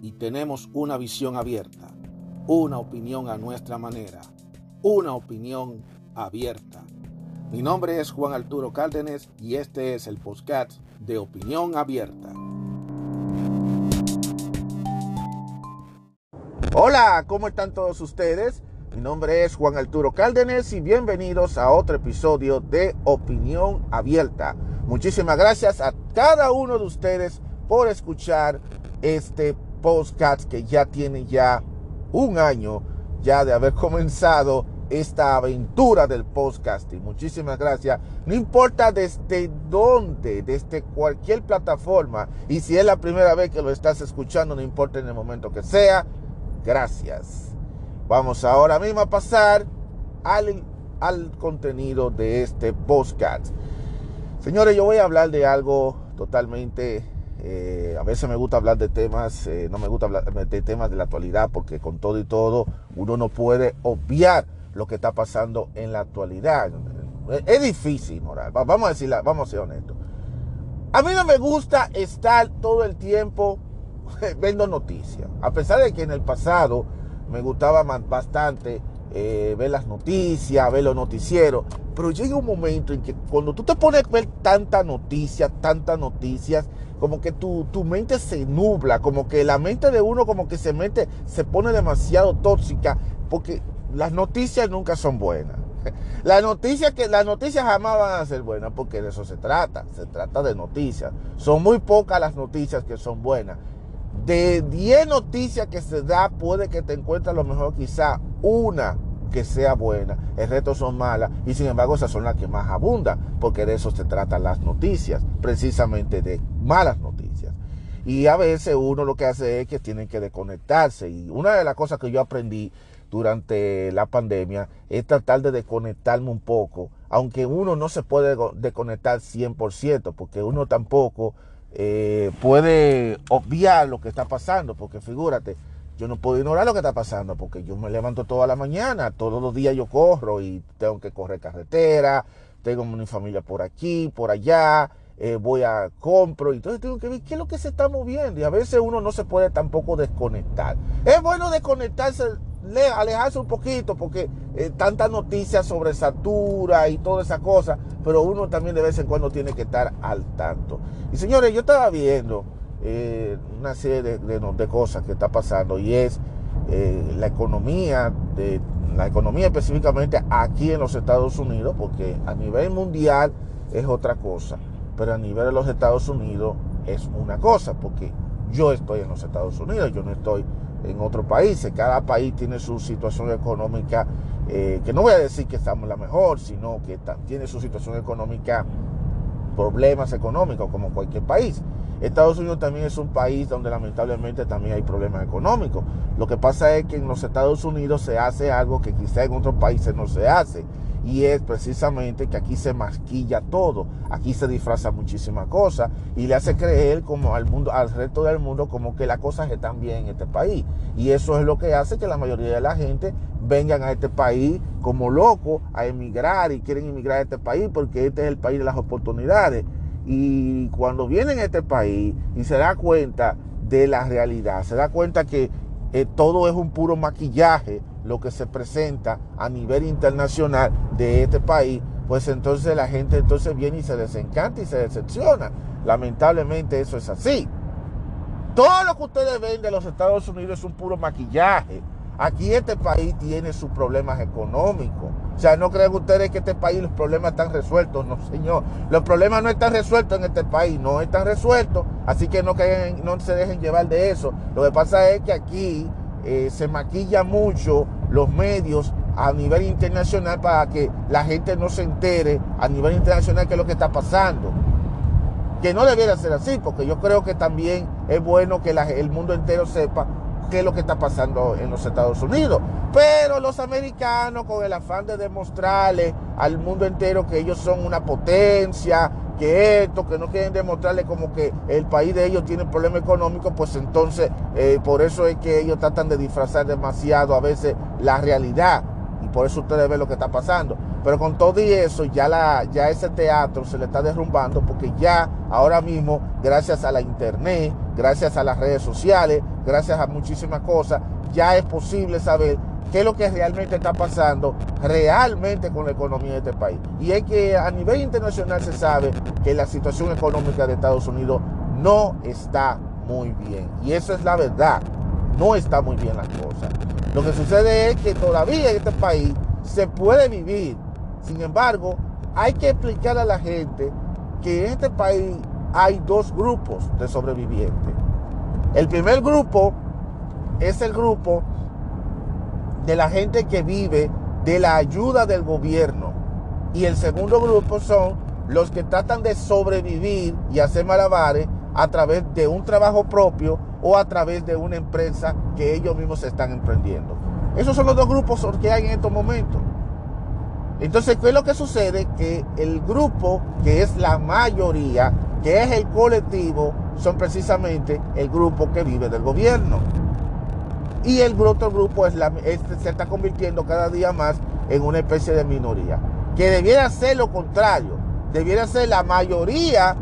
Y tenemos una visión abierta, una opinión a nuestra manera, una opinión abierta. Mi nombre es Juan Arturo Cárdenas y este es el podcast de Opinión Abierta. Hola, ¿cómo están todos ustedes? Mi nombre es Juan Arturo Cárdenas y bienvenidos a otro episodio de Opinión Abierta. Muchísimas gracias a cada uno de ustedes por escuchar este podcast que ya tiene ya un año ya de haber comenzado esta aventura del podcasting. Muchísimas gracias. No importa desde dónde, desde cualquier plataforma. Y si es la primera vez que lo estás escuchando, no importa en el momento que sea. Gracias. Vamos ahora mismo a pasar al, al contenido de este podcast. Señores, yo voy a hablar de algo totalmente eh, a veces me gusta hablar de temas, eh, no me gusta hablar de temas de la actualidad porque con todo y todo uno no puede obviar lo que está pasando en la actualidad. Es difícil, moral. Vamos a decir, vamos a ser honestos. A mí no me gusta estar todo el tiempo viendo noticias. A pesar de que en el pasado me gustaba bastante eh, ver las noticias, ver los noticieros. Pero llega un momento en que cuando tú te pones a ver tantas noticias, tantas noticias, como que tu, tu, mente se nubla, como que la mente de uno como que se mete, se pone demasiado tóxica, porque las noticias nunca son buenas. Las noticias, que, las noticias jamás van a ser buenas porque de eso se trata. Se trata de noticias. Son muy pocas las noticias que son buenas. De 10 noticias que se da, puede que te encuentres a lo mejor quizá una que sea buena. El resto son malas. Y sin embargo, esas son las que más abundan. Porque de eso se tratan las noticias. Precisamente de malas noticias. Y a veces uno lo que hace es que tiene que desconectarse. Y una de las cosas que yo aprendí durante la pandemia es tratar de desconectarme un poco, aunque uno no se puede desconectar 100%, porque uno tampoco eh, puede obviar lo que está pasando, porque figúrate, yo no puedo ignorar lo que está pasando, porque yo me levanto toda la mañana, todos los días yo corro y tengo que correr carretera, tengo mi familia por aquí, por allá, eh, voy a compro, y entonces tengo que ver qué es lo que se está moviendo, y a veces uno no se puede tampoco desconectar. Es bueno desconectarse alejarse un poquito porque eh, tantas noticias sobre Satura y toda esa cosa, pero uno también de vez en cuando tiene que estar al tanto. Y señores, yo estaba viendo eh, una serie de, cosas que está pasando y es eh, la economía, de, la economía específicamente aquí en los Estados Unidos, porque a nivel mundial es otra cosa, pero a nivel de los Estados Unidos es una cosa, porque yo estoy en los Estados Unidos, yo no estoy en otros países. Cada país tiene su situación económica, eh, que no voy a decir que estamos la mejor, sino que tiene su situación económica, problemas económicos como cualquier país. Estados Unidos también es un país donde lamentablemente también hay problemas económicos. Lo que pasa es que en los Estados Unidos se hace algo que quizá en otros países no se hace y es precisamente que aquí se masquilla todo, aquí se disfraza muchísimas cosas y le hace creer como al mundo, al resto del mundo como que las cosas están bien en este país. Y eso es lo que hace que la mayoría de la gente vengan a este país como locos a emigrar y quieren emigrar a este país porque este es el país de las oportunidades. Y cuando vienen a este país y se da cuenta de la realidad, se da cuenta que eh, todo es un puro maquillaje, lo que se presenta a nivel internacional de este país, pues entonces la gente entonces viene y se desencanta y se decepciona. Lamentablemente eso es así. Todo lo que ustedes ven de los Estados Unidos es un puro maquillaje. Aquí este país tiene sus problemas económicos. O sea, no creen ustedes que este país los problemas están resueltos. No, señor. Los problemas no están resueltos en este país. No están resueltos. Así que no, no se dejen llevar de eso. Lo que pasa es que aquí eh, se maquilla mucho los medios a nivel internacional para que la gente no se entere a nivel internacional qué es lo que está pasando. Que no debiera ser así, porque yo creo que también es bueno que el mundo entero sepa qué es lo que está pasando en los Estados Unidos. Pero los americanos, con el afán de demostrarle al mundo entero que ellos son una potencia, que esto, que no quieren demostrarle como que el país de ellos tiene problemas económicos, pues entonces eh, por eso es que ellos tratan de disfrazar demasiado a veces la realidad. Y por eso ustedes ven lo que está pasando. Pero con todo y eso, ya, la, ya ese teatro se le está derrumbando porque ya ahora mismo, gracias a la internet, gracias a las redes sociales, gracias a muchísimas cosas, ya es posible saber qué es lo que realmente está pasando realmente con la economía de este país. Y es que a nivel internacional se sabe que la situación económica de Estados Unidos no está muy bien. Y eso es la verdad. No está muy bien la cosa. Lo que sucede es que todavía en este país se puede vivir. Sin embargo, hay que explicar a la gente que en este país hay dos grupos de sobrevivientes. El primer grupo es el grupo de la gente que vive de la ayuda del gobierno. Y el segundo grupo son los que tratan de sobrevivir y hacer malabares a través de un trabajo propio o a través de una empresa que ellos mismos están emprendiendo. Esos son los dos grupos que hay en estos momentos. Entonces, ¿qué es lo que sucede? Que el grupo, que es la mayoría, que es el colectivo, son precisamente el grupo que vive del gobierno. Y el otro grupo es se está convirtiendo cada día más en una especie de minoría. Que debiera ser lo contrario. Debiera ser la mayoría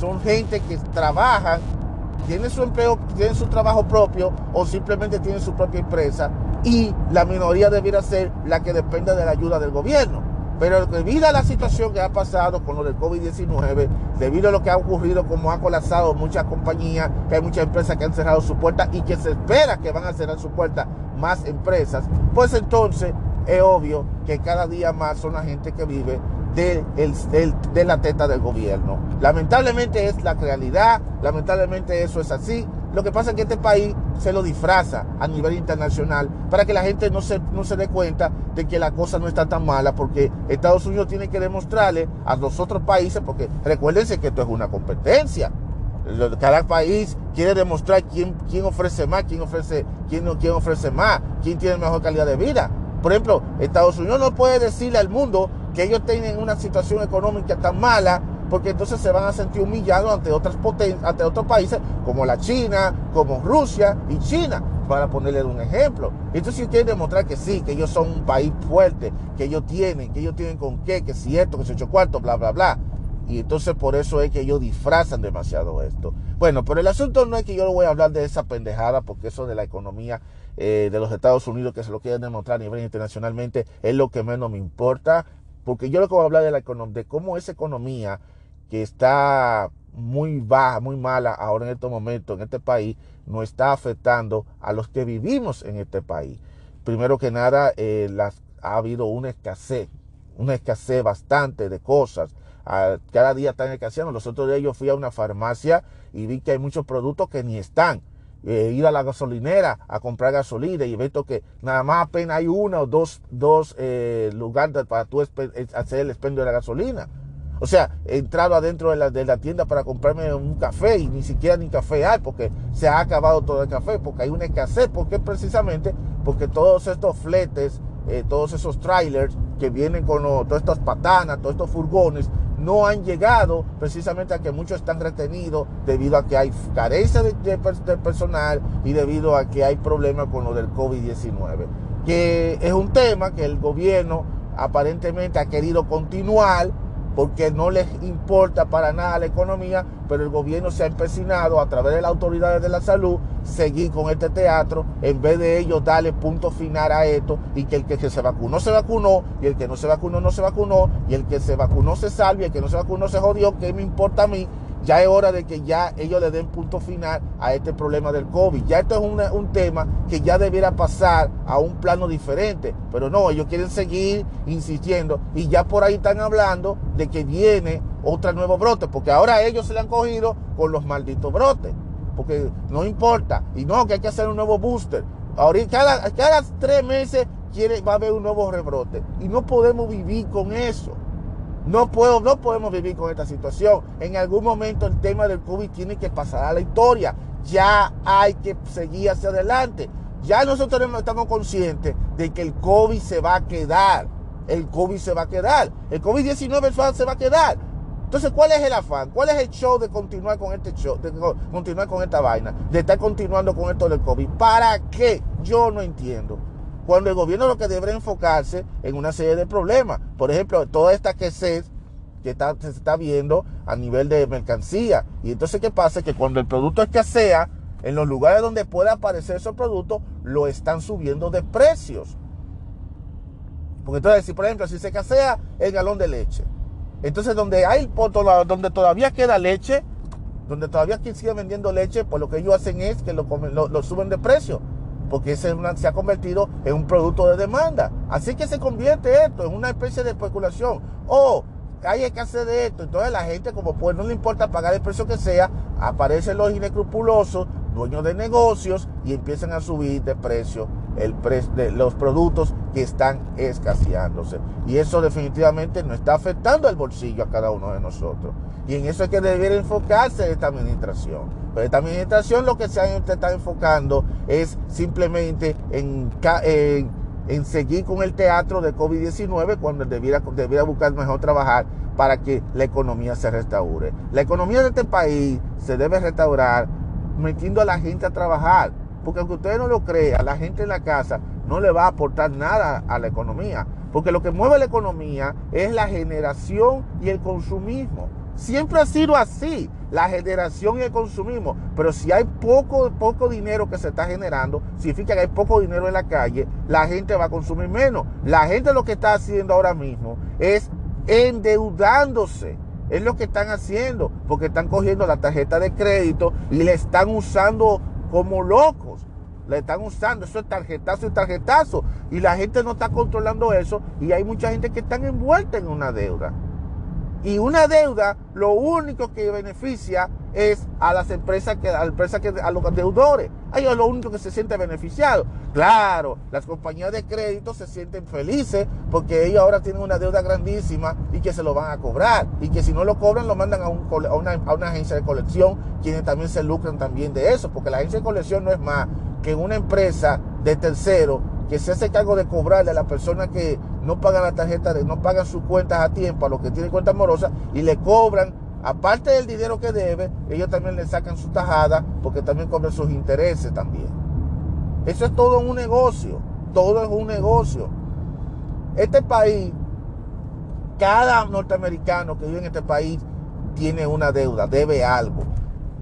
son gente que trabajan, tienen su empleo, tienen su trabajo propio o simplemente tienen su propia empresa. Y la minoría debiera ser la que depende de la ayuda del gobierno. Pero debido a la situación que ha pasado con lo del COVID-19, debido a lo que ha ocurrido, como ha colapsado muchas compañías, que hay muchas empresas que han cerrado su puerta y que se espera que van a cerrar su puerta más empresas, pues entonces es obvio que cada día más son la gente que vive de, de la teta del gobierno. Lamentablemente es la realidad, lamentablemente eso es así, lo que pasa es que este país se lo disfraza a nivel internacional para que la gente no se, no se dé cuenta de que la cosa no está tan mala, porque Estados Unidos tiene que demostrarle a los otros países, porque recuérdense que esto es una competencia. Cada país quiere demostrar quién, quién ofrece más, quién ofrece, quién, quién ofrece más, quién tiene mejor calidad de vida. Por ejemplo, Estados Unidos no puede decirle al mundo que ellos tienen una situación económica tan mala porque entonces se van a sentir humillados ante otras potencias, ante otros países como la China, como Rusia y China, para ponerle un ejemplo. Entonces si quieren demostrar que sí, que ellos son un país fuerte, que ellos tienen, que ellos tienen con qué, que si esto, que si ocho cuartos, bla, bla, bla. Y entonces por eso es que ellos disfrazan demasiado esto. Bueno, pero el asunto no es que yo voy a hablar de esa pendejada, porque eso de la economía eh, de los Estados Unidos, que se lo quieren demostrar a nivel internacionalmente, es lo que menos me importa. Porque yo lo que voy a hablar de la de cómo esa economía que está muy baja, muy mala ahora en estos momentos en este país, no está afectando a los que vivimos en este país. Primero que nada, eh, ha habido una escasez, una escasez bastante de cosas. cada día están escaseando. Los otros días yo fui a una farmacia y vi que hay muchos productos que ni están. Eh, ir a la gasolinera a comprar gasolina y visto que nada más apenas hay uno o dos, dos eh, lugares para tú hacer el expendio de la gasolina. O sea, he entrado adentro de la, de la, tienda para comprarme un café y ni siquiera ni café hay porque se ha acabado todo el café, porque hay una escasez, porque precisamente porque todos estos fletes, eh, todos esos trailers que vienen con todas estas patanas, todos estos furgones, no han llegado precisamente a que muchos están retenidos debido a que hay carencia de, de personal y debido a que hay problemas con lo del COVID-19, que es un tema que el gobierno aparentemente ha querido continuar porque no les importa para nada la economía, pero el gobierno se ha empecinado a través de las autoridades de la salud seguir con este teatro en vez de ellos darle punto final a esto y que el que se vacunó se vacunó y el que no se vacunó no se vacunó y el que se vacunó se salve y el que no se vacunó se jodió, ¿qué me importa a mí? Ya es hora de que ya ellos le den punto final a este problema del COVID. Ya esto es un tema que ya debiera pasar a un plano diferente, pero no, ellos quieren seguir insistiendo y ya por ahí están hablando de que viene otra nuevo brote, porque ahora ellos se le han cogido con los malditos brotes, porque no importa, y no, que hay que hacer un nuevo booster. Ahorita cada, cada tres meses quiere, va a haber un nuevo rebrote y no podemos vivir con eso. No, puedo, no podemos vivir con esta situación. En algún momento el tema del COVID tiene que pasar a la historia. ya hay que seguir hacia adelante. Ya nosotros estamos conscientes de que el COVID se va a quedar. El COVID se va a quedar. El COVID-19 se va a quedar. Entonces, ¿cuál es el afán? ¿Cuál es el show de continuar con este show, de continuar con esta vaina, de estar continuando con esto del COVID? ¿Para qué? Yo no entiendo. Cuando el gobierno lo que debería enfocarse en una serie de problemas. Por ejemplo, toda esta que se está, viendo a nivel de mercancía. Y entonces, ¿qué pasa? Que cuando el producto escasea, en los lugares donde puede aparecer esos productos, lo están subiendo de precios. Porque entonces, si por ejemplo, si se escasea el galón de leche, entonces donde hay donde todavía queda leche, donde todavía sigue vendiendo leche, pues lo que ellos hacen es que lo, lo, suben de precio, porque ese se ha convertido en un producto de demanda. Así que se convierte esto en una especie de especulación. O hay escasez de esto. Entonces la gente, como pues no le importa pagar el precio que sea, aparecen los inescrupulosos, dueños de negocios, y empiezan a subir de precio el de los productos que están escaseándose. Y eso definitivamente no está afectando el bolsillo a cada uno de nosotros. Y en eso es que debería enfocarse esta administración. Pero esta administración lo que se está enfocando es simplemente en, seguir con el teatro de COVID-19 cuando debiera, debiera buscar mejor trabajar para que la economía se restaure. La economía de este país se debe restaurar metiendo a la gente a trabajar, porque aunque usted no lo crea, la gente en la casa no le va a aportar nada a la economía, porque lo que mueve la economía es la generación y el consumismo. Siempre ha sido así, la generación y el consumismo. Pero si hay poco, poco dinero que se está generando, significa que hay poco dinero en la calle, la gente va a consumir menos. La gente lo que está haciendo ahora mismo es endeudándose. Es lo que están haciendo, porque están cogiendo la tarjeta de crédito y le están usando como locos. Le están usando, eso es tarjetazo y tarjetazo. Y la gente no está controlando eso y hay mucha gente que están envuelta en una deuda. Y una deuda lo único que beneficia es a las empresas que a, empresas que, a los deudores. A ellos lo único que se siente beneficiado. Claro, las compañías de crédito se sienten felices porque ellos ahora tienen una deuda grandísima y que se lo van a cobrar. Y que si no lo cobran lo mandan a, una, a una agencia de colección, quienes también se lucran también de eso. Porque la agencia de colección no es más que una empresa de tercero que se hace cargo de cobrarle a la persona que no paga la tarjeta, de, no pagan sus cuentas a tiempo, a los que tienen cuentas morosas, y le cobran, aparte del dinero que debe, ellos también le sacan su tajada, porque también cobran sus intereses también. Eso es todo un negocio, todo es un negocio. Este país, cada norteamericano que vive en este país tiene una deuda, debe algo.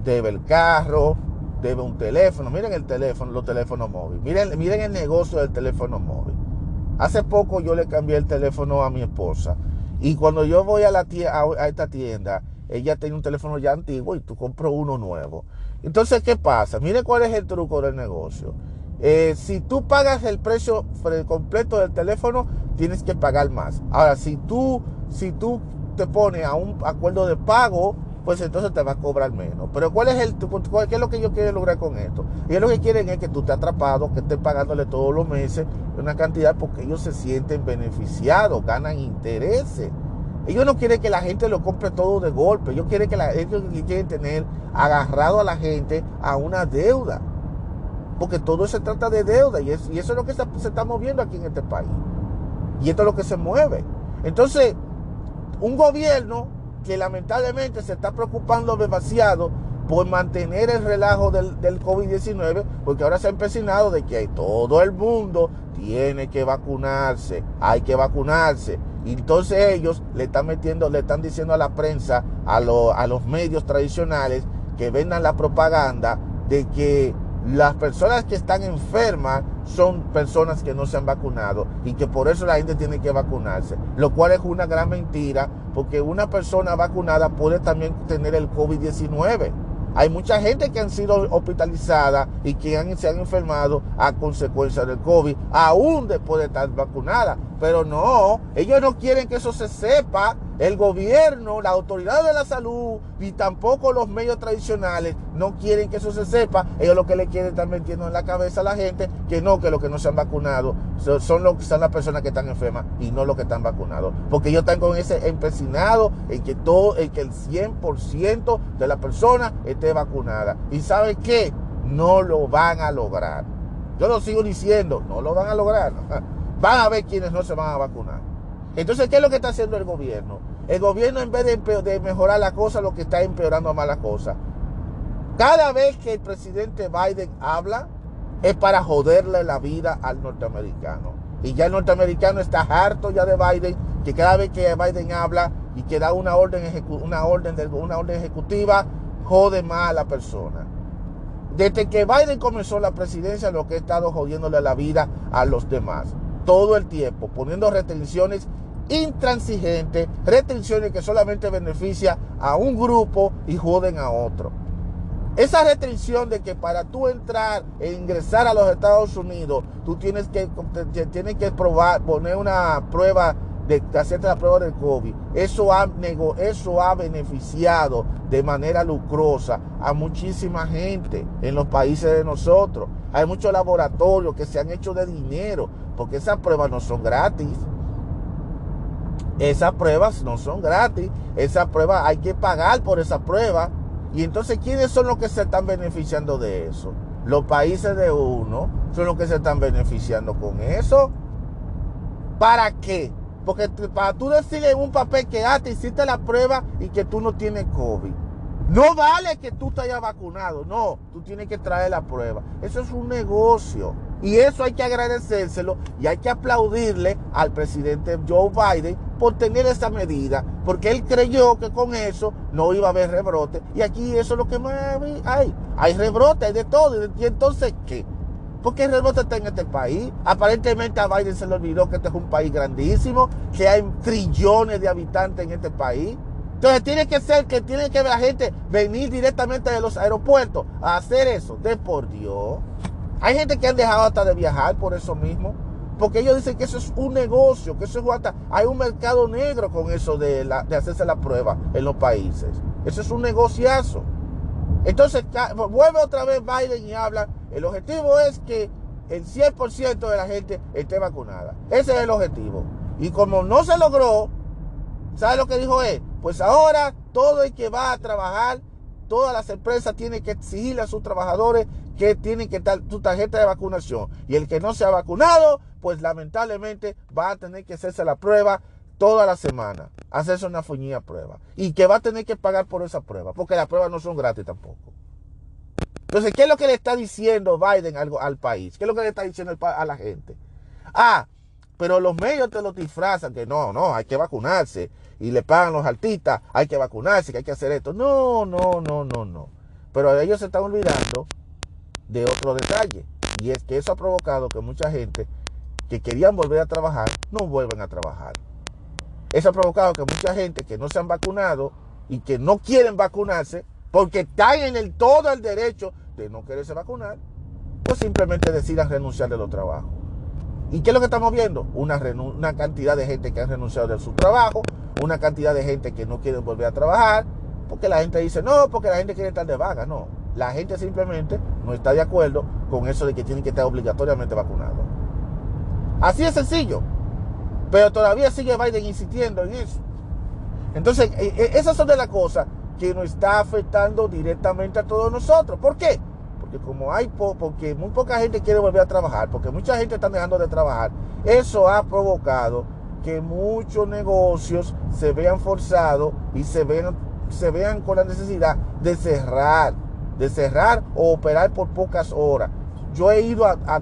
Debe el carro, debe un teléfono. Miren el teléfono, los teléfonos móviles. Miren, miren el negocio del teléfono móvil. Hace poco yo le cambié el teléfono a mi esposa. Y cuando yo voy a, la a, esta tienda, ella tiene un teléfono ya antiguo y tú compras uno nuevo. Entonces, ¿qué pasa? Miren cuál es el truco del negocio. Eh, si tú pagas el precio completo del teléfono, tienes que pagar más. Ahora, si tú, si tú te pones a un acuerdo de pago, pues entonces te va a cobrar menos. Pero ¿cuál es el qué es lo que ellos quieren lograr con esto? Ellos lo que quieren es que tú estés atrapado, que estés pagándole todos los meses una cantidad porque ellos se sienten beneficiados, ganan intereses. Ellos no quieren que la gente lo compre todo de golpe. Ellos quieren que la ellos quieren tener agarrado a la gente a una deuda. Porque todo se trata de deuda y, eso es lo que se está moviendo aquí en este país. Y esto es lo que se mueve. Entonces, un gobierno que lamentablemente se está preocupando demasiado por mantener el relajo del, COVID-19, porque ahora se ha empecinado de que todo el mundo tiene que vacunarse, hay que vacunarse. Y entonces ellos le están metiendo, le están diciendo a la prensa, a, a los medios tradicionales, que vendan la propaganda de que las personas que están enfermas son personas que no se han vacunado y que por eso la gente tiene que vacunarse, lo cual es una gran mentira porque una persona vacunada puede también tener el COVID-19. Hay mucha gente que han sido hospitalizadas y que han, se han enfermado a consecuencia del COVID, aún después de estar vacunada. Pero no, ellos no quieren que eso se sepa el gobierno, la autoridad de la salud y tampoco los medios tradicionales no quieren que eso se sepa. Ellos lo que le quieren estar metiendo en la cabeza a la gente que no, que los que no se han vacunado son, los, son las personas que están enfermas y no los que están vacunados. Porque ellos están con ese empecinado en que todo, en que el 100% de la persona esté vacunada. ¿Y sabe qué? No lo van a lograr. Yo lo sigo diciendo, no lo van a lograr. Van a ver quienes no se van a vacunar. Entonces, ¿qué es lo que está haciendo el gobierno? El gobierno en vez de, mejorar la cosa, lo que está empeorando más la cosa. Cada vez que el presidente Biden habla, es para joderle la vida al norteamericano. Y ya el norteamericano está harto ya de Biden, que cada vez que Biden habla y que da una orden, una orden, una orden ejecutiva, jode más a la persona. Desde que Biden comenzó la presidencia, lo que ha estado jodiéndole la vida a los demás. Todo el tiempo, poniendo restricciones intransigente, restricciones que solamente beneficia a un grupo y joden a otro. Esa restricción de que para tú entrar e ingresar a los Estados Unidos, tú tienes que, tienes que probar, poner una prueba de, hacerte la prueba del COVID. Eso ha, eso ha beneficiado de manera lucrosa a muchísima gente en los países de nosotros. Hay muchos laboratorios que se han hecho de dinero porque esas pruebas no son gratis. Esas pruebas no son gratis. Esas pruebas hay que pagar por esa prueba. Y entonces, ¿quiénes son los que se están beneficiando de eso? Los países de uno son los que se están beneficiando con eso. ¿Para qué? Porque para tú decir en un papel que ah, te hiciste la prueba y que tú no tienes COVID. No vale que tú te vacunado, no, tú tienes que traer la prueba. Eso es un negocio. Y eso hay que agradecérselo y hay que aplaudirle al presidente Joe Biden por tener esa medida, porque él creyó que con eso no iba a haber rebrote. Y aquí eso es lo que más hay. Hay rebrote, hay de todo. ¿Y entonces qué? ¿Por qué el rebrote está en este país? Aparentemente a Biden se le olvidó que este es un país grandísimo, que hay trillones de habitantes en este país. Entonces tiene que ser que tiene que la gente venir directamente de los aeropuertos a hacer eso. De por Dios. Hay gente que han dejado hasta de viajar por eso mismo. Porque ellos dicen que eso es un negocio, que eso es hasta, hay un mercado negro con eso de, hacerse la prueba en los países. Eso es un negociazo. Entonces vuelve otra vez Biden y habla. El objetivo es que el 100% de la gente esté vacunada. Ese es el objetivo. Y como no se logró, ¿sabe lo que dijo él? Pues ahora todo el que va a trabajar, todas las empresas tienen que exigirle a sus trabajadores que tienen que dar su tarjeta de vacunación. Y el que no se ha vacunado, pues lamentablemente va a tener que hacerse la prueba toda la semana. Hacerse una fuñía prueba. Y que va a tener que pagar por esa prueba, porque las pruebas no son gratis tampoco. Entonces, ¿qué es lo que le está diciendo Biden al, al país? ¿Qué es lo que le está diciendo a la gente? Ah, pero los medios te lo disfrazan que no, no, hay que vacunarse. Y le pagan los artistas, hay que vacunarse, que hay que hacer esto. No, no, no, no, no. Pero ellos se están olvidando de otro detalle. Y es que eso ha provocado que mucha gente que querían volver a trabajar no vuelvan a trabajar. Eso ha provocado que mucha gente que no se han vacunado y que no quieren vacunarse porque están en el todo el derecho de no quererse vacunar, pues simplemente decidan renunciar de los trabajos. ¿Y qué es lo que estamos viendo? Una, una cantidad de gente que ha renunciado de su trabajo, una cantidad de gente que no quiere volver a trabajar, porque la gente dice, no, porque la gente quiere estar de vaga. No, la gente simplemente no está de acuerdo con eso de que tienen que estar obligatoriamente vacunados. Así es sencillo. Pero todavía sigue Biden insistiendo en eso. Entonces, e, e, esas son de las cosas que nos está afectando directamente a todos nosotros. ¿Por qué? Porque como hay porque muy poca gente quiere volver a trabajar, porque mucha gente está dejando de trabajar, eso ha provocado que muchos negocios se vean forzados y se vean, se vean con la necesidad de cerrar, de cerrar o operar por pocas horas. Yo he ido a,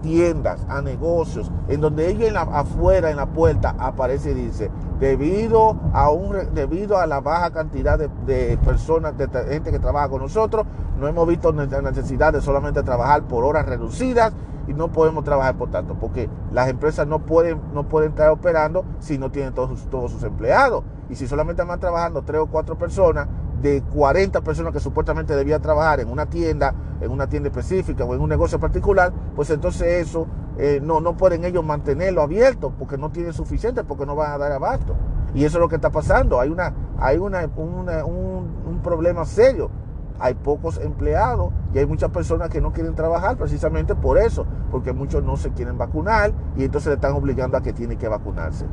tiendas, a negocios, en donde ella en afuera, en la puerta, aparece y dice, debido a, un, debido a la baja cantidad de, personas, de gente que trabaja con nosotros, no hemos visto la necesidad de solamente trabajar por horas reducidas y no podemos trabajar por tanto, porque las empresas no pueden, no pueden estar operando si no tienen todos sus, todos sus empleados. Y si solamente van trabajando tres o cuatro personas, de 40 personas que supuestamente debían trabajar en una tienda, en una tienda específica o en un negocio particular, pues entonces eso eh, no, no pueden ellos mantenerlo abierto porque no tienen suficiente, porque no van a dar abasto. Y eso es lo que está pasando. Hay, una, hay una, un, problema serio. Hay pocos empleados y hay muchas personas que no quieren trabajar precisamente por eso, porque muchos no se quieren vacunar y entonces le están obligando a que tiene que vacunarse.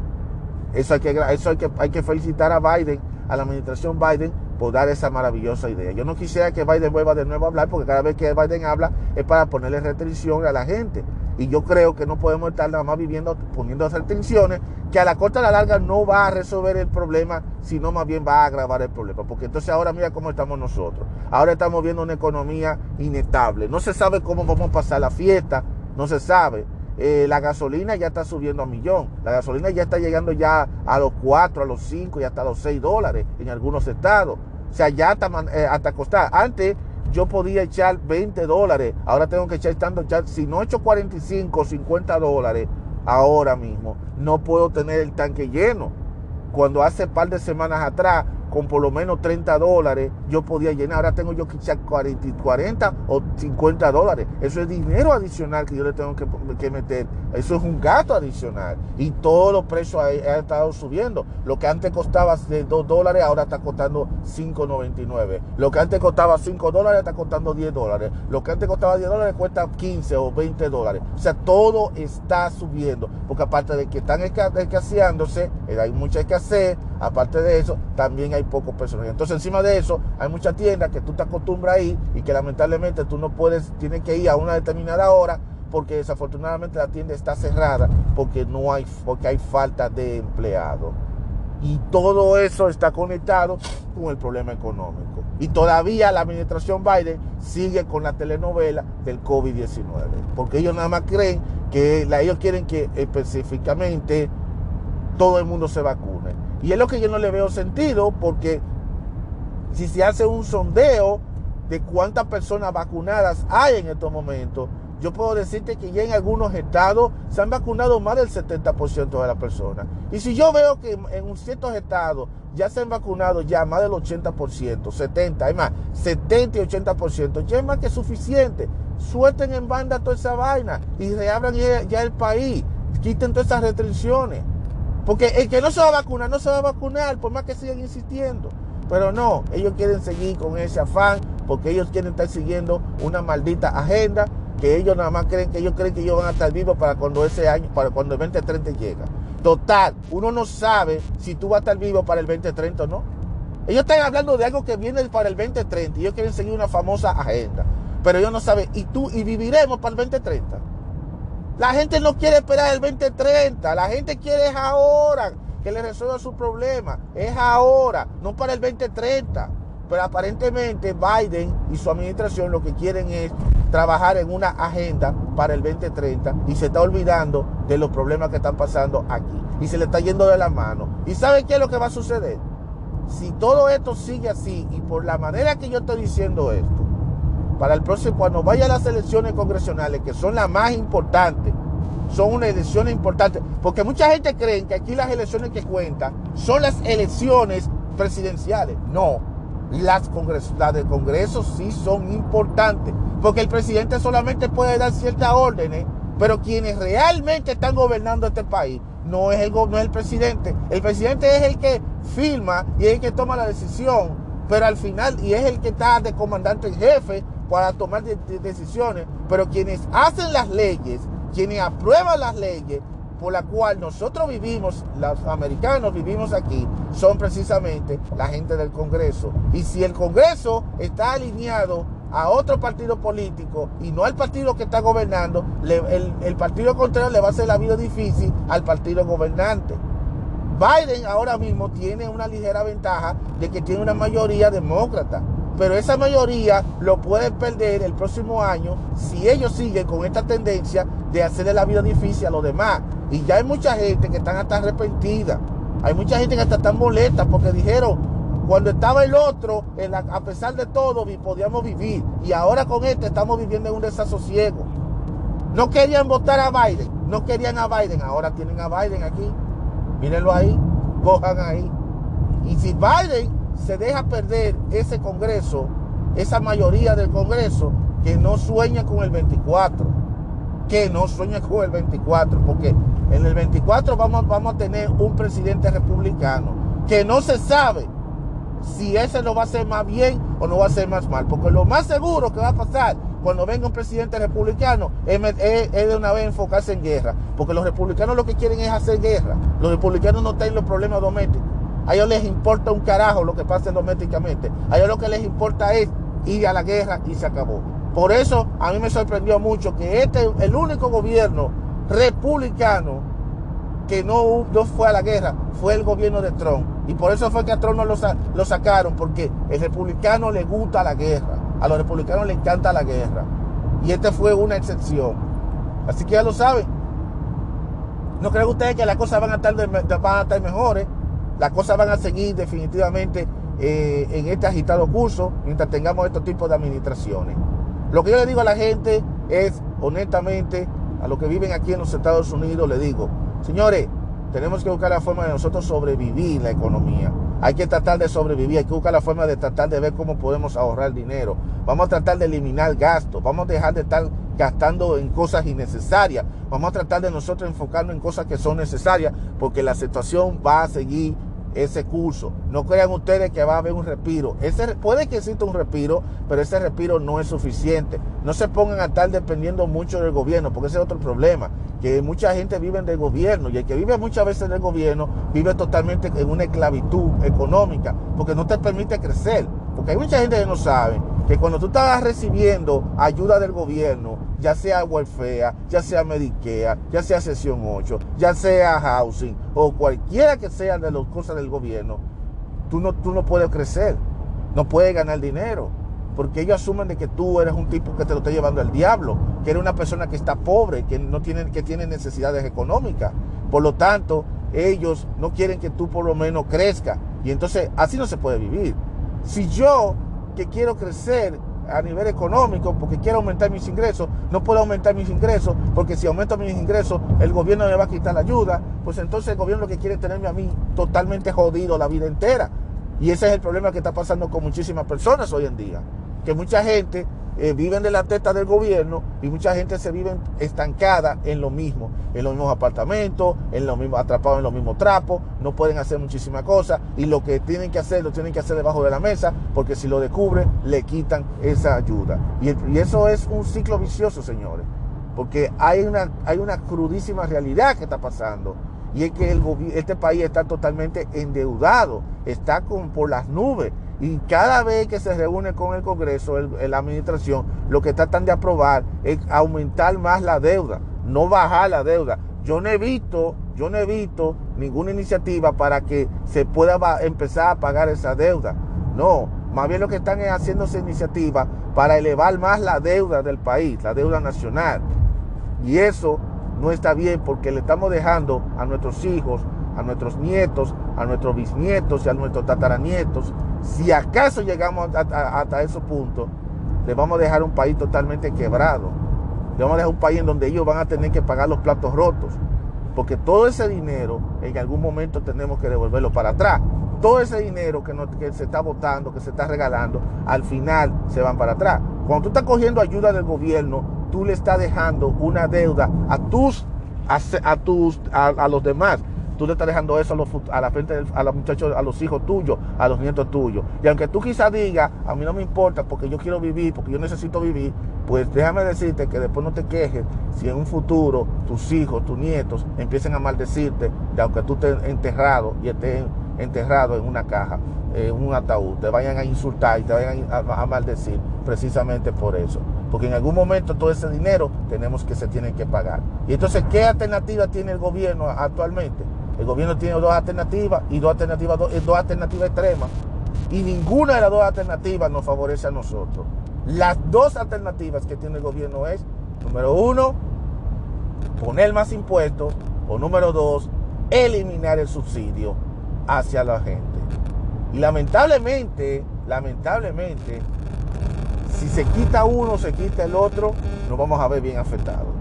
Eso hay que, eso hay que, hay que felicitar a Biden, a la administración Biden, por dar esa maravillosa idea. Yo no quisiera que Biden vuelva de nuevo a hablar, porque cada vez que Biden habla es para ponerle restricción a la gente. Y yo creo que no podemos estar nada más viviendo, poniendo restricciones, que a la corta a la larga no va a resolver el problema, sino más bien va a agravar el problema. Porque entonces ahora mira cómo estamos nosotros. Ahora estamos viendo una economía inestable. No se sabe cómo vamos a pasar la fiesta, no se sabe. Eh, la gasolina ya está subiendo a millón. La gasolina ya está llegando ya a los 4, a los 5 y hasta los 6 dólares en algunos estados. O sea, ya hasta, eh, hasta costar. Antes yo podía echar 20 dólares. Ahora tengo que echar, estando, si no echo 45 o 50 dólares ahora mismo, no puedo tener el tanque lleno. Cuando hace par de semanas atrás con por lo menos 30 dólares yo podía llenar. Ahora tengo yo que echar 40, 40 o 50 dólares. Eso es dinero adicional que yo le tengo que, meter. Eso es un gasto adicional. Y todos los precios han, estado subiendo. Lo que antes costaba de 2 dólares ahora está costando 5.99. Lo que antes costaba 5 dólares está costando 10 dólares. Lo que antes costaba 10 dólares cuesta 15 o 20 dólares. O sea, todo está subiendo. Porque aparte de que están escaseándose, eh, hay mucha escasez, aparte de eso, también hay pocos personas. Entonces, encima de eso, hay muchas tiendas que tú te acostumbras a ir y que lamentablemente tú no puedes, tienes que ir a una determinada hora porque desafortunadamente la tienda está cerrada porque no hay, porque hay falta de empleados. Y todo eso está conectado con el problema económico. Y todavía la administración Biden sigue con la telenovela del COVID-19. Porque ellos nada más creen que ellos quieren que específicamente todo el mundo se vacune. Y es lo que yo no le veo sentido porque si se hace un sondeo de cuántas personas vacunadas hay en estos momentos, yo puedo decirte que ya en algunos estados se han vacunado más del 70% de las personas. Y si yo veo que en ciertos estados ya se han vacunado ya más del 80%, 70, hay más, 70 y 80%, ya es más que suficiente. Suelten en banda toda esa vaina y reabran ya el país, quiten todas esas restricciones. Porque el que no se va a vacunar, no se va a vacunar, por más que sigan insistiendo. Pero no, ellos quieren seguir con ese afán, porque ellos quieren estar siguiendo una maldita agenda, que ellos nada más creen que ellos creen que ellos van a estar vivos para cuando ese año, para cuando el 2030 llega. Total, uno no sabe si tú vas a estar vivo para el 2030 o no. Ellos están hablando de algo que viene para el 2030 y ellos quieren seguir una famosa agenda. Pero ellos no saben, ¿y tú y viviremos para el 2030? La gente no quiere esperar el 2030, la gente quiere es ahora que le resuelva su problema, es ahora, no para el 2030. Pero aparentemente Biden y su administración lo que quieren es trabajar en una agenda para el 2030 y se está olvidando de los problemas que están pasando aquí y se le está yendo de la mano. ¿Y saben qué es lo que va a suceder? Si todo esto sigue así y por la manera que yo estoy diciendo esto, para el próximo, cuando vaya a las elecciones congresionales, que son las más importantes, son unas elecciones importantes, porque mucha gente cree que aquí las elecciones que cuentan son las elecciones presidenciales. No, las, las del Congreso sí son importantes, porque el presidente solamente puede dar ciertas órdenes, pero quienes realmente están gobernando este país no es el, no es el presidente. El presidente es el que firma y es el que toma la decisión, pero al final, y es el que está de comandante en jefe, para tomar decisiones, pero quienes hacen las leyes, quienes aprueban las leyes por la cual nosotros vivimos, los americanos vivimos aquí, son precisamente la gente del Congreso. Y si el Congreso está alineado a otro partido político y no al partido que está gobernando, el, el partido contrario le va a hacer la vida difícil al partido gobernante. Biden ahora mismo tiene una ligera ventaja de que tiene una mayoría demócrata pero esa mayoría lo pueden perder el próximo año si ellos siguen con esta tendencia de hacerle la vida difícil a los demás. Y ya hay mucha gente que están hasta arrepentida. Hay mucha gente que hasta están molesta porque dijeron, cuando estaba el otro, a pesar de todo, podíamos vivir. Y ahora con este estamos viviendo en un desasosiego. No querían votar a Biden, no querían a Biden, ahora tienen a Biden aquí. Mírenlo ahí, cojan ahí. Y si Biden se deja perder ese Congreso, esa mayoría del Congreso, que no sueña con el 24, que no sueña con el 24, porque En el 24 vamos, vamos a tener un presidente republicano que no se sabe si ese lo va a hacer más bien o no va a hacer más mal. Porque lo más seguro que va a pasar cuando venga un presidente republicano es, de una vez enfocarse en guerra. Porque los republicanos lo que quieren es hacer guerra. Los republicanos no tienen los problemas domésticos. A ellos les importa un carajo lo que pase domésticamente. A ellos lo que les importa es ir a la guerra y se acabó. Por eso a mí me sorprendió mucho que este, el único gobierno republicano que no, no fue a la guerra fue el gobierno de Trump. Y por eso fue que a Trump no lo, lo sacaron, porque el republicano le gusta la guerra. A los republicanos les encanta la guerra. Y este fue una excepción. Así que ya lo saben. ¿No creen ustedes que las cosas van a estar, van a estar mejores? Las cosas van a seguir definitivamente eh, en este agitado curso mientras tengamos estos tipos de administraciones. Lo que yo le digo a la gente es, honestamente, a los que viven aquí en los Estados Unidos, le digo, Señores, tenemos que buscar la forma de nosotros sobrevivir la economía. Hay que tratar de sobrevivir, hay que buscar la forma de tratar de ver cómo podemos ahorrar dinero. Vamos a tratar de eliminar gastos, vamos a dejar de estar gastando en cosas innecesarias. Vamos a tratar de nosotros enfocarnos en cosas que son necesarias porque la situación va a seguir ese curso. No crean ustedes que va a haber un respiro. Ese, puede que exista un respiro, pero ese respiro no es suficiente. No se pongan a estar dependiendo mucho del gobierno, porque ese es otro problema, que mucha gente vive del gobierno y el que vive muchas veces del gobierno vive totalmente en una esclavitud económica, porque no te permite crecer. Porque hay mucha gente que no sabe que cuando tú estás recibiendo ayuda del gobierno, ya sea welfare, ya sea Medicare, ya sea sesión 8, ya sea housing o cualquiera que sea de las cosas del gobierno, tú no, tú no puedes crecer, no puedes ganar dinero, porque ellos asumen de que tú eres un tipo que te lo está llevando al diablo, que eres una persona que está pobre, que no tiene, que tiene necesidades económicas. Por lo tanto, ellos no quieren que tú por lo menos crezca. Y entonces así no se puede vivir. Si yo que quiero crecer a nivel económico porque quiero aumentar mis ingresos, no puedo aumentar mis ingresos porque si aumento mis ingresos el gobierno me va a quitar la ayuda, pues entonces el gobierno lo que quiere es tenerme a mí totalmente jodido la vida entera. Y ese es el problema que está pasando con muchísimas personas hoy en día, que mucha gente eh, viven de la testa del gobierno y mucha gente se vive estancada en lo mismo, en los mismos apartamentos, en lo mismo, atrapados en los mismos trapos, no pueden hacer muchísimas cosas y lo que tienen que hacer lo tienen que hacer debajo de la mesa porque si lo descubren le quitan esa ayuda. Y, y eso es un ciclo vicioso, señores, porque hay una, hay una crudísima realidad que está pasando y es que el, este país está totalmente endeudado, está con, por las nubes y cada vez que se reúne con el Congreso, la administración, lo que tratan de aprobar es aumentar más la deuda, no bajar la deuda. Yo no he yo no he visto ninguna iniciativa para que se pueda empezar a pagar esa deuda. No, más bien lo que están es haciéndose iniciativas para elevar más la deuda del país, la deuda nacional. Y eso no está bien porque le estamos dejando a nuestros hijos, a nuestros nietos, a nuestros bisnietos y a nuestros tataranietos si acaso llegamos hasta, esos puntos, les vamos a dejar un país totalmente quebrado. Les vamos a dejar un país en donde ellos van a tener que pagar los platos rotos. Porque todo ese dinero en algún momento tenemos que devolverlo para atrás. Todo ese dinero que, que se está votando, que se está regalando, al final se van para atrás. Cuando tú estás cogiendo ayuda del gobierno, tú le estás dejando una deuda a tus, a, tus, a los demás tú le estás dejando eso a, los, a la frente a los muchachos, a los hijos tuyos, a los nietos tuyos. Y aunque tú quizás digas, a mí no me importa porque yo quiero vivir, porque yo necesito vivir, pues déjame decirte que después no te quejes si en un futuro tus hijos, tus nietos empiecen a maldecirte, de aunque tú estés enterrado y estés enterrado en una caja, en un ataúd, te vayan a insultar y te vayan a, maldecir precisamente por eso. Porque en algún momento todo ese dinero tenemos que se tiene que pagar. Y entonces, ¿qué alternativa tiene el gobierno actualmente? El gobierno tiene dos alternativas y dos alternativas, dos, dos alternativas extremas. Y ninguna de las dos alternativas nos favorece a nosotros. Las dos alternativas que tiene el gobierno es, número uno, poner más impuestos, o número dos, eliminar el subsidio hacia la gente. Y lamentablemente, lamentablemente, si se quita uno, se quita el otro, nos vamos a ver bien afectados.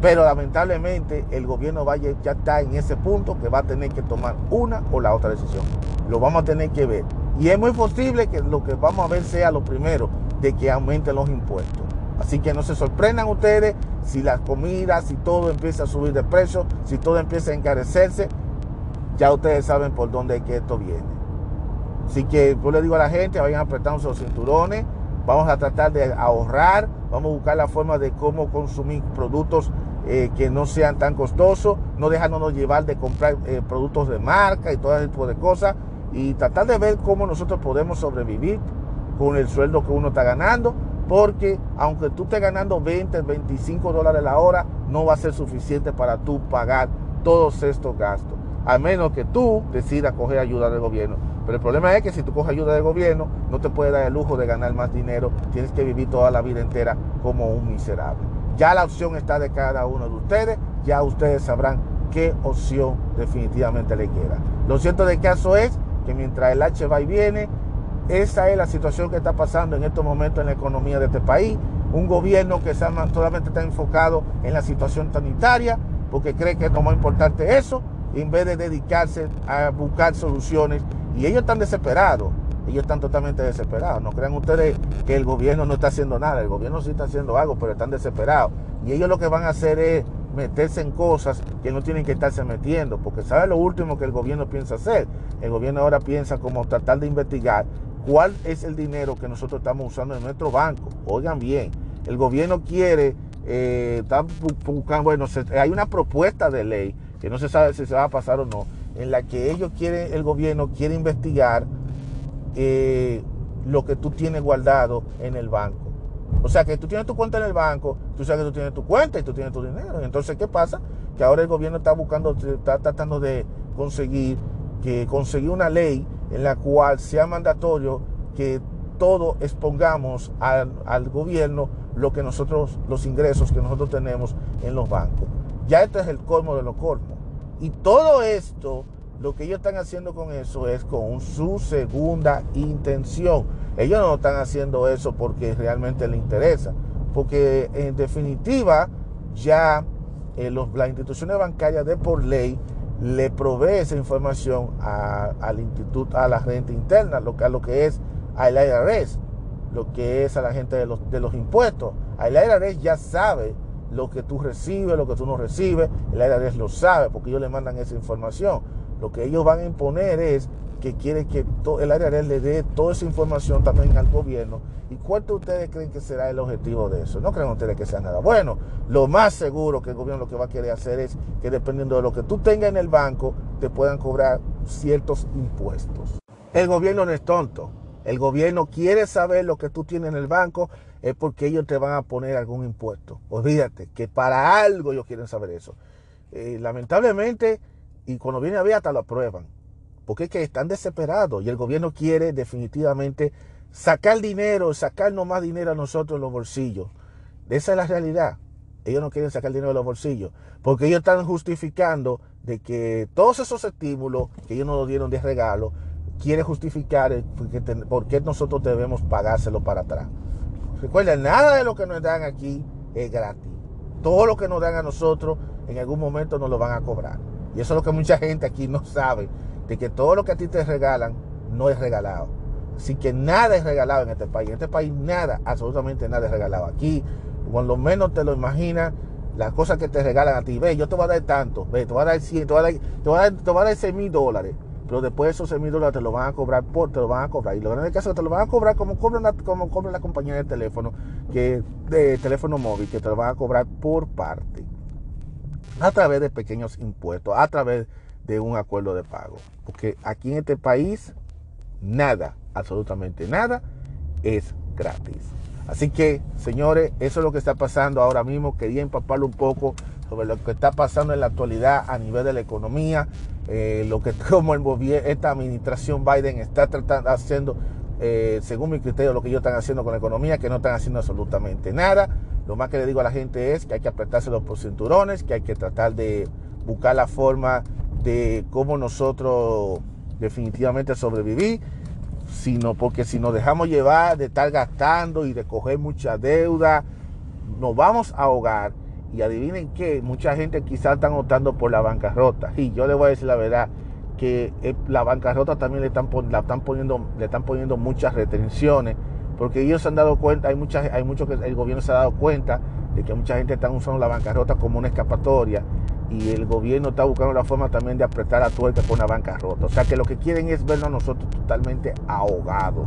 Pero lamentablemente el gobierno ya está en ese punto que va a tener que tomar una o la otra decisión. Lo vamos a tener que ver. Y es muy posible que lo que vamos a ver sea lo primero, de que aumenten los impuestos. Así que no se sorprendan ustedes si las comidas, si todo empieza a subir de precio, si todo empieza a encarecerse, ya ustedes saben por dónde es que esto viene. Así que yo le digo a la gente, vayan apretando los cinturones, vamos a tratar de ahorrar, vamos a buscar la forma de cómo consumir productos eh, que no sean tan costosos, no dejándonos llevar de comprar eh, productos de marca y todo ese tipo de cosas, y tratar de ver cómo nosotros podemos sobrevivir con el sueldo que uno está ganando, porque aunque tú estés ganando 20, 25 dólares la hora, no va a ser suficiente para tú pagar todos estos gastos, a menos que tú decidas coger ayuda del gobierno. Pero el problema es que si tú coges ayuda del gobierno, no te puede dar el lujo de ganar más dinero, tienes que vivir toda la vida entera como un miserable. Ya la opción está de cada uno de ustedes, ya ustedes sabrán qué opción definitivamente le queda. Lo cierto del caso es que mientras el H va y viene, esa es la situación que está pasando en estos momentos en la economía de este país. Un gobierno que solamente está enfocado en la situación sanitaria, porque cree que es lo más importante eso, en vez de dedicarse a buscar soluciones y ellos están desesperados. Ellos están totalmente desesperados. No crean ustedes que el gobierno no está haciendo nada. El gobierno sí está haciendo algo, pero están desesperados. Y ellos lo que van a hacer es meterse en cosas que no tienen que estarse metiendo. Porque ¿sabe lo último que el gobierno piensa hacer? El gobierno ahora piensa como tratar de investigar cuál es el dinero que nosotros estamos usando en nuestro banco. Oigan bien, el gobierno quiere, eh, buscando, bueno, hay una propuesta de ley que no se sabe si se va a pasar o no, en la que ellos quieren, el gobierno quiere investigar eh, lo que tú tienes guardado en el banco. O sea que tú tienes tu cuenta en el banco, tú sabes que tú tienes tu cuenta y tú tienes tu dinero. Entonces, ¿qué pasa? Que ahora el gobierno está buscando, está tratando de conseguir que conseguir una ley en la cual sea mandatorio que todos expongamos al, al, gobierno lo que nosotros, los ingresos que nosotros tenemos en los bancos. Ya este es el colmo de los colmos. Y todo esto, lo que ellos están haciendo con eso es con su segunda intención. Ellos no están haciendo eso porque realmente les interesa. Porque en definitiva, ya eh, los, las instituciones bancarias de por ley le provee esa información al instituto, a la gente interna, lo que, a lo que es al IRS, lo que es a la gente de los, de los impuestos. El IRS ya sabe lo que tú recibes, lo que tú no recibes, el IRS lo sabe porque ellos le mandan esa información. Lo que ellos van a imponer es que quiere que el IRS le dé toda esa información también al gobierno. ¿Y cuánto ustedes creen que será el objetivo de eso? No creen ustedes que sea nada. Bueno, lo más seguro que el gobierno lo que va a querer hacer es que dependiendo de lo que tú tengas en el banco, te puedan cobrar ciertos impuestos. El gobierno no es tonto. El gobierno quiere saber lo que tú tienes en el banco es porque ellos te van a poner algún impuesto. Olvídate que para algo ellos quieren saber eso. Eh, lamentablemente, y cuando viene a ver hasta lo aprueban. Porque es que están desesperados y el gobierno quiere definitivamente sacar dinero, sacarnos más dinero a nosotros en los bolsillos. Esa es la realidad. Ellos no quieren sacar dinero de los bolsillos. Porque ellos están justificando de que todos esos estímulos que ellos nos dieron de regalo, quiere justificar por qué nosotros debemos pagárselo para atrás. Recuerden, nada de lo que nos dan aquí es gratis. Todo lo que nos dan a nosotros en algún momento nos lo van a cobrar. Y eso es lo que mucha gente aquí no sabe, de que todo lo que a ti te regalan no es regalado. Así que nada es regalado en este país. En este país nada, absolutamente nada es regalado. Aquí, cuando menos te lo imaginas, las cosas que te regalan a ti, ve, yo te voy a dar tanto, ve, te voy a dar 100, te voy a dar, te voy a te voy a dar 6 mil dólares pero después esos 6 mil dólares te lo van a cobrar por, te lo van a cobrar. Y lo grande caso es que te lo van a cobrar como cobran la, como cobra la compañía de teléfono, que de teléfono móvil, que te lo van a cobrar por parte. A través de pequeños impuestos, a través de un acuerdo de pago. Porque aquí en este país, nada, absolutamente nada, es gratis. Así que, señores, eso es lo que está pasando ahora mismo. Quería empaparlo un poco sobre lo que está pasando en la actualidad a nivel de la economía, eh, lo que como el esta administración Biden está tratando, haciendo, eh, según mi criterio, lo que ellos están haciendo con la economía, que no están haciendo absolutamente nada. Lo más que le digo a la gente es que hay que apretarse los cinturones, que hay que tratar de buscar la forma de cómo nosotros definitivamente sobrevivir, sino porque si nos dejamos llevar de estar gastando y de coger mucha deuda, nos vamos a ahogar y adivinen qué, mucha gente quizás están optando por la bancarrota. Y yo le voy a decir la verdad que la bancarrota también le están, la están poniendo, le están poniendo muchas retenciones porque ellos se han dado cuenta, hay mucha, hay mucho que el gobierno se ha dado cuenta de que mucha gente está usando la bancarrota como una escapatoria y el gobierno está buscando la forma también de apretar a tuerca con la bancarrota. O sea que lo que quieren es vernos nosotros totalmente ahogados.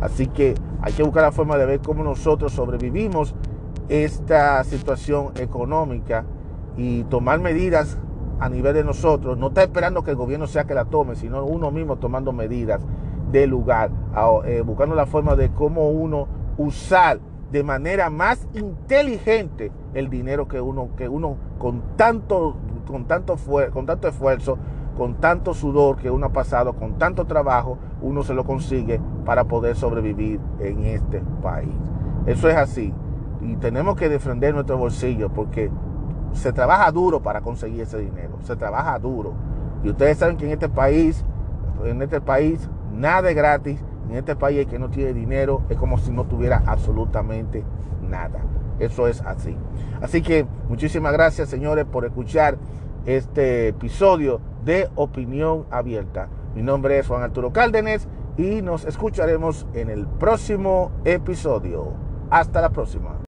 Así que hay que buscar la forma de ver cómo nosotros sobrevivimos esta situación económica y tomar medidas a nivel de nosotros. No está esperando que el gobierno sea que la tome, sino uno mismo tomando medidas de lugar, eh, buscando la forma de cómo uno usar de manera más inteligente el dinero que uno, que uno con tanto, con tanto, con tanto esfuerzo, con tanto sudor que uno ha pasado, con tanto trabajo, uno se lo consigue para poder sobrevivir en este país. Eso es así. Y tenemos que defender nuestro bolsillo porque se trabaja duro para conseguir ese dinero. Se trabaja duro. Y ustedes saben que en este país, en este país, nada es gratis en este país que no tiene dinero es como si no tuviera absolutamente nada. Eso es así. Así que muchísimas gracias, señores, por escuchar este episodio de Opinión Abierta. Mi nombre es Juan Arturo Cárdenas y nos escucharemos en el próximo episodio. Hasta la próxima.